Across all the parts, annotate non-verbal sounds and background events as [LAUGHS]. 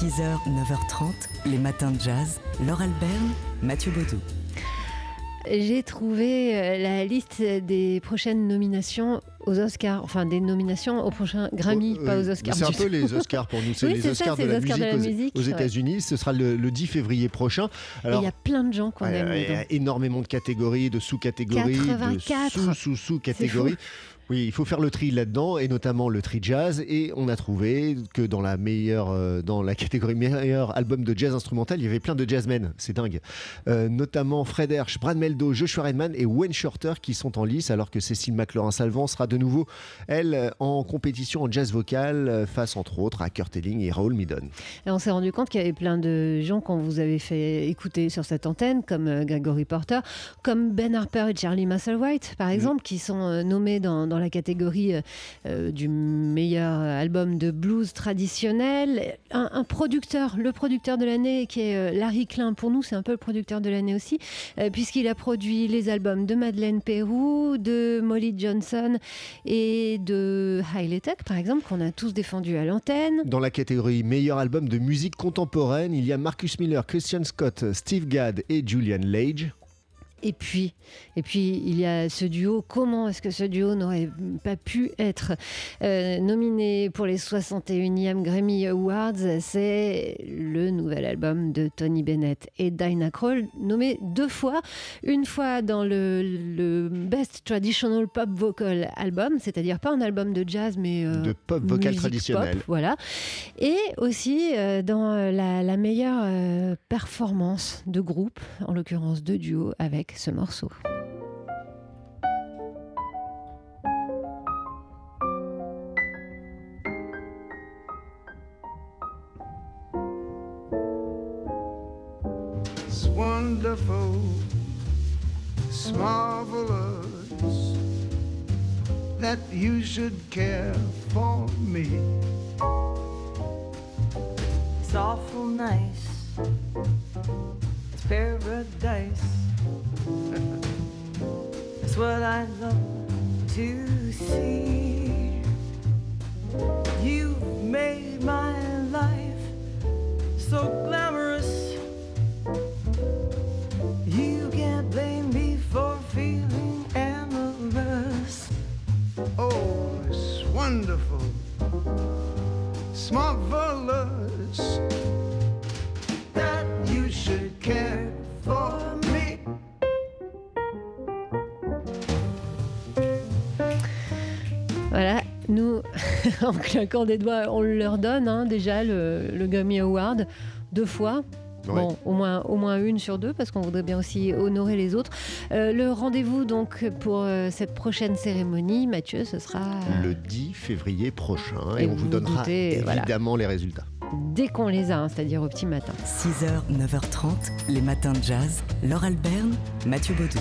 6h, 9h30, les matins de jazz. Laure Alberne, Mathieu Baudou. J'ai trouvé euh, la liste des prochaines nominations aux Oscars, enfin des nominations aux prochains Grammy, Euh, pas aux Oscars. C'est un peu les [LAUGHS] Oscars pour nous, c'est Oui, les ça, Oscars de, la les Oscars de la musique aux-. États-Unis. Ce sera le, le 10 février prochain. Et Alors, il y a plein de gens qu'on aime. il y a énormément de catégories, de sous-catégories, 84. de sous-sous-sous-catégories. Oui, il faut faire le tri là-dedans, et notamment le tri jazz. Et on a trouvé que dans la meilleure, euh, dans la catégorie meilleur album de jazz instrumental, il y avait plein de jazzmen. C'est dingue. Euh, notamment Fred Hersch, Brad Meldo, Joshua Redman et Wayne Shorter qui sont en lice, alors que Cécile McLaurin-Salvant sera de nouveau, elle, en compétition en jazz vocal euh, face entre autres à Kurt Elling et Raoul Midon. Et on s'est rendu compte qu'il y avait plein de gens qu'on vous avait fait écouter sur cette antenne, comme Gregory Porter, comme Ben Harper et Charlie Musselwhite, par exemple, qui sont nommés dans, dans la catégorie euh, euh, du meilleur album de blues traditionnel. Un, producteur, le producteur de l'année, qui est euh, Larry Klein, pour nous, c'est un peu le producteur de l'année aussi, puisqu'il a produit les albums de Madeleine Pérou, de Molly Johnson et de Hailey Tech, par exemple, qu'on a tous défendus à l'antenne. Dans la catégorie meilleur album de musique contemporaine, il y a Marcus Miller, Christian Scott, Steve Gadd et Julian Lage. Et puis, et puis, il y a ce duo. Comment est-ce que ce duo n'aurait pas pu être euh, nominé pour les 61e Grammy Awards? C'est le nouvel album de Tony Bennett et Dinah Kroll, nommé deux fois. Une fois dans le, le Best Traditional Pop Vocal Album, c'est-à-dire pas un album de jazz, mais euh, De pop vocal traditionnel. pop, voilà. Et aussi euh, dans la, la meilleure performance de groupe, en l'occurrence de duo, avec ce morceau. It's wonderful, it's marvelous that you should care for me. It's awful nice. It's paradise. [LAUGHS] That's what I love to see. You've made my life so nous, [LAUGHS] en claquant des doigts, on leur donne hein, déjà le, le Grammy Award deux fois. Ouais. Bon, au moins, au moins une sur deux, parce qu'on voudrait bien aussi honorer les autres. Euh, le rendez-vous donc pour euh, cette prochaine cérémonie, Mathieu, ce sera le 10 février prochain et, Et on vous donnera doutez, voilà. évidemment les résultats. dès qu'on les a, hein, c'est-à-dire au petit matin. 6h, 9h30, les matins de jazz. Laure Alberne, Mathieu Baudou.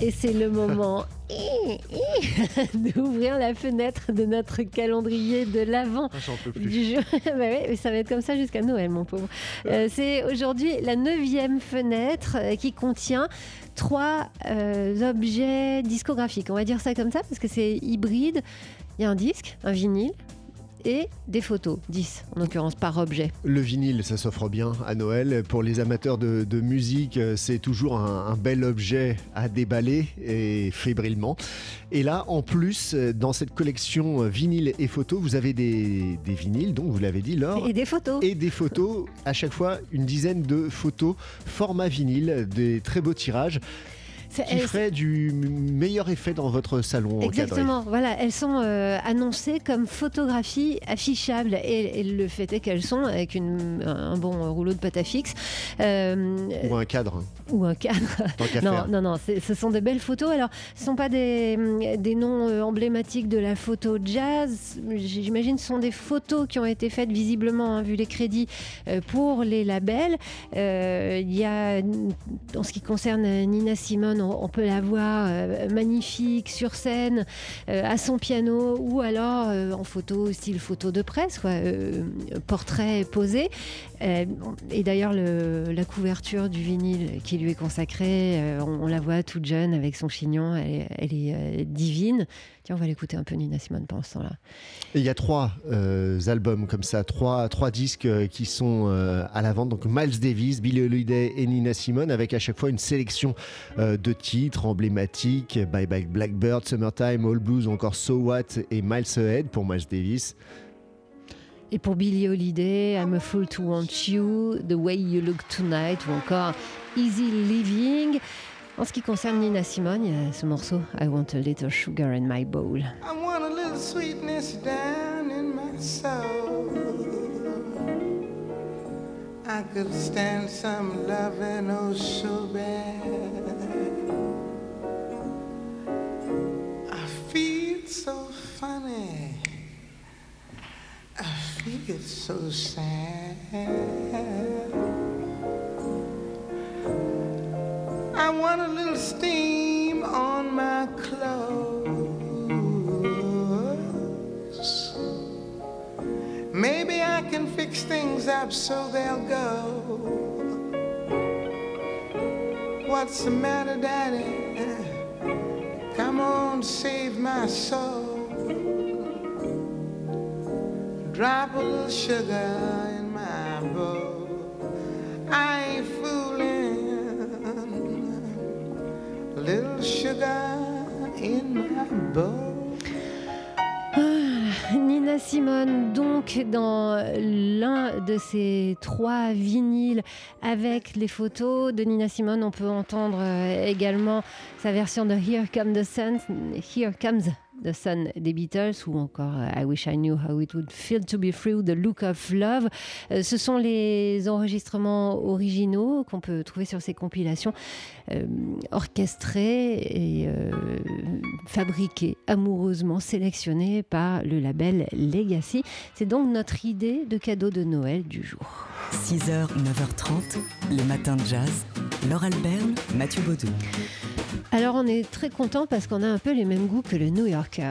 Et c'est le moment [LAUGHS] d'ouvrir la fenêtre de notre calendrier de l'Avent. Ah, du jeu. [LAUGHS] Bah ouais, mais ça va être comme ça jusqu'à Noël, mon pauvre. Euh, c'est aujourd'hui la neuvième fenêtre euh, qui contient trois euh, objets discographiques. On va dire ça comme ça parce que c'est hybride. Il y a un disque, un vinyle et des photos, 10 en l'occurrence par objet. Le vinyle, ça s'offre bien à Noël. Pour les amateurs de, de musique, euh, c'est toujours un, un bel objet à déballer et fébrilement. Et là, en plus, euh, dans cette collection euh, vinyle et photos, vous avez des, des vinyles, donc vous l'avez dit, Laure. Et des photos. et des photos, à chaque fois une dizaine de photos format vinyle, des très beaux tirages qui elles- feraient du meilleur effet dans votre salon encadré. Exactement, voilà, elles sont euh, annoncées comme photographies affichables et, et le fait est qu'elles sont avec une- un bon rouleau de pâte à fixe euh, Ou un cadre, ou un cadre. Non, faire. non, non, ce sont de belles photos. Alors, ce ne sont pas des, des noms euh, emblématiques de la photo jazz. J'imagine ce sont des photos qui ont été faites visiblement, hein, vu les crédits, pour les labels. Euh, Il y a, en ce qui concerne Nina Simone, on, peut la voir euh, magnifique sur scène, euh, à son piano, ou alors euh, en photo, style photo de presse, portrait posé. Et d'ailleurs, le- la couverture du vinyle qui lui est consacrée, on, la voit toute jeune avec son chignon, elle est, divine. Tiens, on va l'écouter un peu Nina Simone pendant ce temps-là. Il y a trois albums comme ça, trois, trois disques qui sont à la vente. Donc Miles Davis, Billie Holiday et Nina Simone, avec à chaque fois une sélection de titres emblématiques. Bye Bye Blackbird, Summertime, All Blues ou encore So What et Miles Ahead pour Miles Davis. Et pour Billie Holiday, I'm a fool to want you, The way you look tonight, ou encore Easy Living. En ce qui concerne Nina Simone, il y a ce morceau I want a little sugar in my bowl. I want a little sweetness down in my soul. I could stand some loving oh so bad. Funny. I feel so sad. I want a little steam on my clothes. Maybe I can fix things up so they'll go. What's the matter, Daddy? Come on, save my soul. Drop sugar in my bowl. I fooling. Sugar in my bowl. Nina Simone, donc dans l'un de ces trois vinyles avec les photos de Nina Simone, on peut entendre euh, également sa version de Here Comes the Sun, Here Comes the Sun des Beatles ou encore euh, I Wish I Knew How It Would Feel to Be Free ou The Look of Love. Euh, Ce sont les enregistrements originaux qu'on peut trouver sur ces compilations euh, orchestrés et euh, fabriqués amoureusement, sélectionnés par le label Legacy. C'est donc notre idée de cadeau de Noël du jour. 6h, 9h30, les matins de jazz. Laure Alberne, Mathieu Baudou. Alors on est très content parce qu'on a un peu les mêmes goûts que le New Yorker.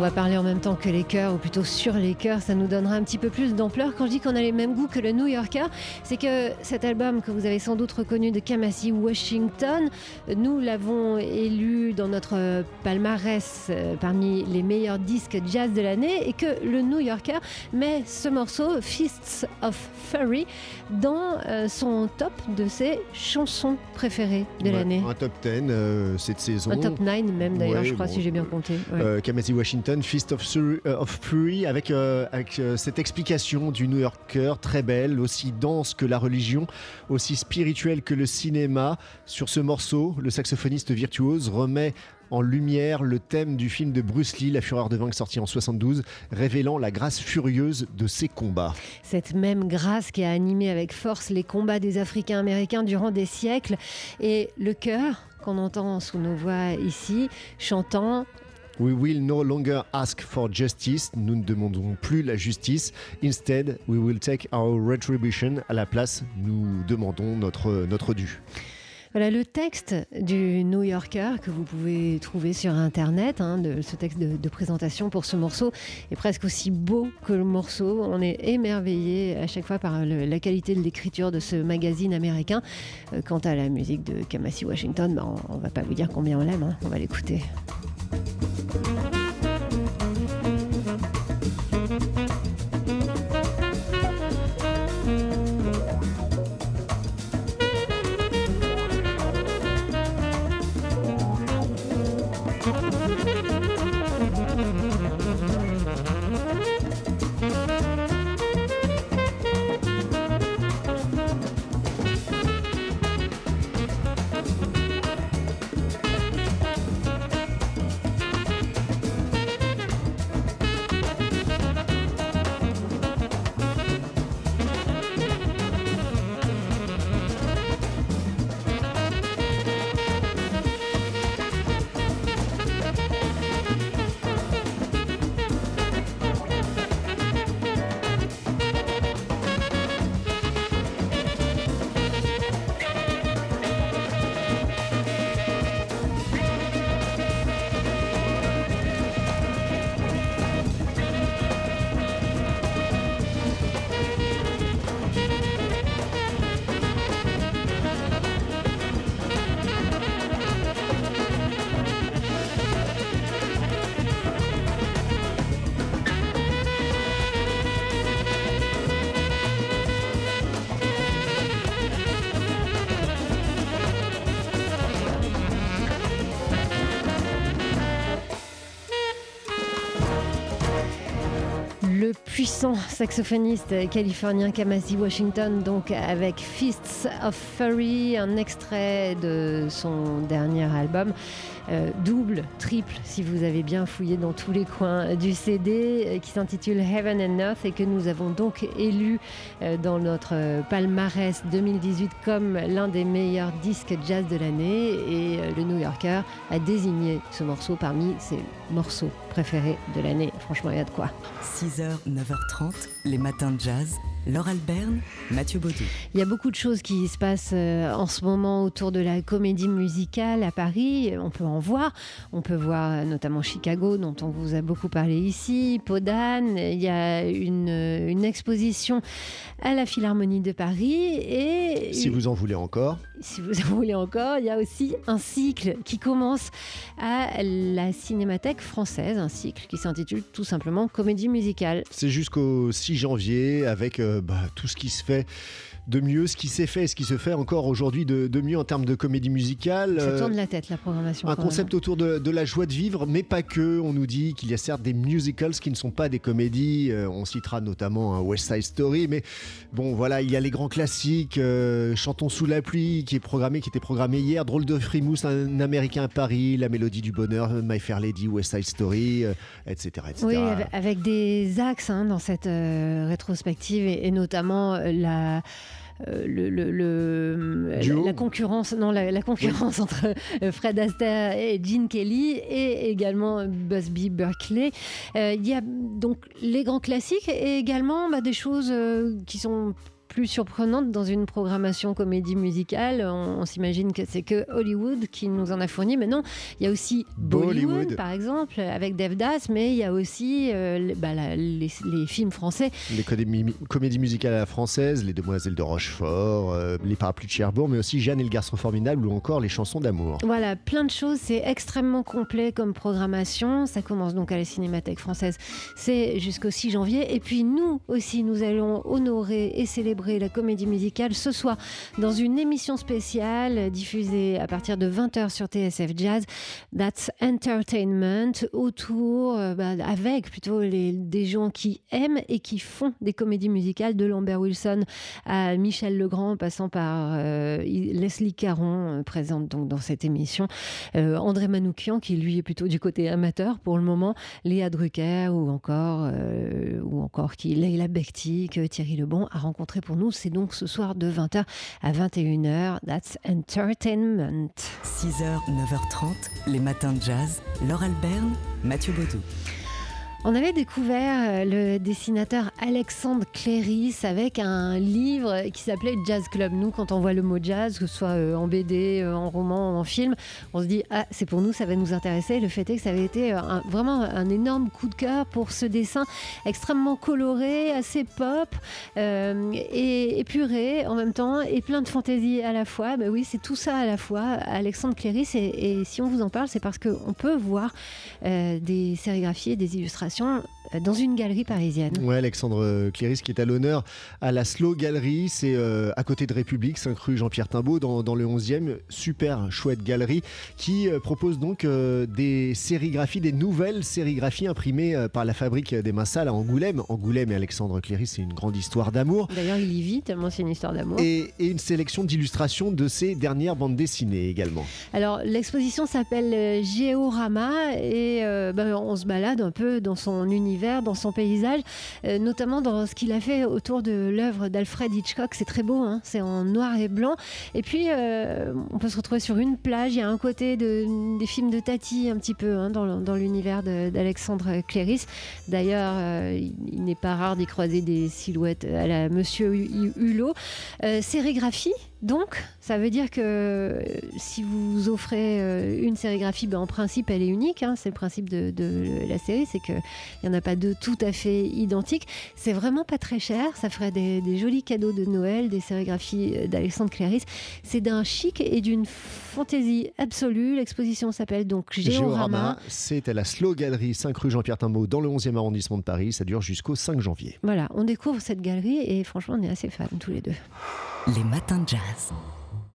Va parler en même temps que les chœurs, ou plutôt sur les chœurs, ça nous donnera un petit peu plus d'ampleur. Quand je dis qu'on a les mêmes goûts que le New Yorker, c'est que cet album que vous avez sans doute reconnu de Kamasi Washington, nous l'avons élu dans notre palmarès euh, parmi les meilleurs disques jazz de l'année et que le New Yorker met ce morceau, Fists of Fury, dans euh, son top de ses chansons préférées de Ouais, l'année. Un top 10 euh, cette saison. Un top 9 même d'ailleurs, Ouais, je crois, bon. si j'ai bien compté. Ouais. Euh, Kamasi Washington, Fist of, Sur- euh, of Fury, avec, euh, euh, cette explication du New Yorker très belle, aussi dense que la religion, aussi spirituelle que le cinéma. Sur ce morceau, le saxophoniste virtuose remet en lumière le thème du film de Bruce Lee, La Fureur de vaincre, sorti en 72, révélant la grâce furieuse de ses combats. Cette même grâce qui a animé avec force les combats des Africains américains durant des siècles et le chœur qu'on entend sous nos voix ici, chantant We will no longer ask for justice. Nous ne demandons plus la justice. Instead, we will take our retribution. À la place, nous demandons notre, notre dû. Voilà le texte du New Yorker que vous pouvez trouver sur Internet, hein, ce texte de, présentation pour ce morceau est presque aussi beau que le morceau. On est émerveillé à chaque fois par la qualité de l'écriture de ce magazine américain. Euh, quant à la musique de Kamasi Washington, ben, on, on va pas vous dire combien on l'aime, hein. on va l'écouter. Puissant saxophoniste californien Kamasi Washington, donc avec Fists of Fury, un extrait de son dernier album. Euh, double, triple, si vous avez bien fouillé dans tous les coins du CD, euh, qui s'intitule Heaven and Earth et que nous avons donc élu euh, dans notre palmarès 2018 comme l'un des meilleurs disques jazz de l'année. Et le New Yorker a désigné ce morceau parmi ses morceaux préférés de l'année. Franchement, il y a de quoi. 6h, 9h30, les matins de jazz. Laure Alberne, Mathieu Baudou. Il y a beaucoup de choses qui se passent euh, en ce moment autour de la comédie musicale à Paris. On peut en voir. On peut voir euh, notamment Chicago, dont on vous a beaucoup parlé ici, Podane. Il y a une, euh, une exposition à la Philharmonie de Paris. Et Si vous en voulez encore. si vous en voulez encore, il y a aussi un cycle qui commence à la Cinémathèque française, un cycle qui s'intitule tout simplement Comédie musicale. C'est jusqu'au 6 janvier avec euh, bah, tout ce qui se fait de mieux, ce qui s'est fait et ce qui se fait encore aujourd'hui de, de mieux en termes de comédie musicale. Ça Euh, tourne la tête, la programmation. un même. concept autour de, de la joie de vivre, mais pas que. On nous dit qu'il y a certes des musicals qui ne sont pas des comédies. Euh, on citera notamment un West Side Story, mais bon, voilà, il y a les grands classiques. euh, Chantons sous la pluie, qui est programmé, qui était programmé hier. Drôle de frimousse, un Américain à Paris, La Mélodie du bonheur, My Fair Lady, West Side Story, euh, etc., etc. Oui, avec- des axes hein, dans cette euh, rétrospective et, et notamment euh, la. Euh, le, le- le- Duo. la concurrence non la, la concurrence entre euh, Fred Astaire et Gene Kelly et également Busby Berkeley Euh, il y a donc les grands classiques et également bah, des choses euh, qui sont plus surprenantes dans une programmation comédie musicale. On, on s'imagine que c'est que Hollywood qui nous en a fourni, mais non, il y a aussi Bollywood, Bollywood. par exemple, avec Devdas, mais il y a aussi euh, les, bah, la- les- les films français. Les comédies, comédies musicales à la française, Les Demoiselles de Rochefort, euh, Les Parapluies de Cherbourg, mais aussi Jeanne et le Garçon Formidable ou encore Les Chansons d'amour. Voilà, plein de choses. C'est extrêmement complet comme programmation. Ça commence donc à la Cinémathèque française. C'est jusqu'au 6 janvier. Et puis nous aussi, nous allons honorer et célébrer la comédie musicale ce soir dans une émission spéciale diffusée à partir de 20h sur TSF Jazz. That's Entertainment autour, euh, bah, avec plutôt des gens qui aiment et qui font des comédies musicales de Lambert Wilson à Michel Legrand, passant par euh, Leslie Caron, euh, présente donc dans cette émission. André Manoukian, qui lui est plutôt du côté amateur pour le moment, Léa Drucker ou encore, ou encore qui Leila Bekti, que Thierry Lebon a rencontré pour nous. C'est donc ce soir de 20h à 21h. That's Entertainment. 6h, 9h30, les matins de jazz. Laure Alberne, Mathieu Baudou. On avait découvert euh, le dessinateur Alexandre Cléris avec un livre qui s'appelait Jazz Club. Nous, quand on voit le mot jazz, que ce soit euh, en BD, euh, en roman, en film, on se dit ah c'est pour nous, ça va nous intéresser. Le fait est que ça avait été vraiment un énorme coup de cœur pour ce dessin extrêmement coloré, assez pop et épuré en même temps et plein de fantaisie à la fois. Ben oui, c'est tout ça à la fois. Alexandre Cléris et, si on vous en parle, c'est parce qu'on peut voir des sérigraphies et des illustrations euh, dans une galerie parisienne. Ouais, Alexandre euh, Cléris qui est à l'honneur à la Slow Gallery, c'est euh, à côté de République, 5 rue Jean-Pierre Timbaud, dans, dans le 11e. Super chouette galerie qui euh, propose donc euh, des sérigraphies, des nouvelles sérigraphies imprimées par la fabrique des Massal à Angoulême. Angoulême et Alexandre Cléris, c'est une grande histoire d'amour. D'ailleurs, il y vit tellement c'est une histoire d'amour. Et, et une sélection d'illustrations de ses dernières bandes dessinées également. Alors, l'exposition s'appelle Géorama et euh, ben, on se balade un peu dans son univers, dans son paysage, euh, notamment dans ce qu'il a fait autour de l'œuvre d'Alfred Hitchcock. C'est très beau, hein, c'est en noir et blanc. Et puis, euh, on peut se retrouver sur une plage. Il y a un côté de, des films de Tati, un petit peu, hein, dans, l'univers d'Alexandre Cléris. D'ailleurs, euh, il, n'est pas rare d'y croiser des silhouettes à la Monsieur Hu- Hulot. Sérigraphie, donc, ça veut dire que euh, si vous offrez euh, une sérigraphie, ben, en principe, elle est unique. hein. c'est le principe de, de la série, c'est qu'il n'y en a pas deux tout à fait identiques. C'est vraiment pas très cher. Ça ferait des, des jolis cadeaux de Noël, des sérigraphies euh, d'Alexandre Cléris. C'est d'un chic et d'une fantaisie absolue. L'exposition s'appelle donc Géorama. c'est à la Slow Gallery, 5 rue Jean-Pierre Timbaud, dans le 11e arrondissement de Paris. Ça dure jusqu'au 5 janvier. Voilà, on découvre cette galerie et franchement, on est assez fans tous les deux. Les matins de jazz.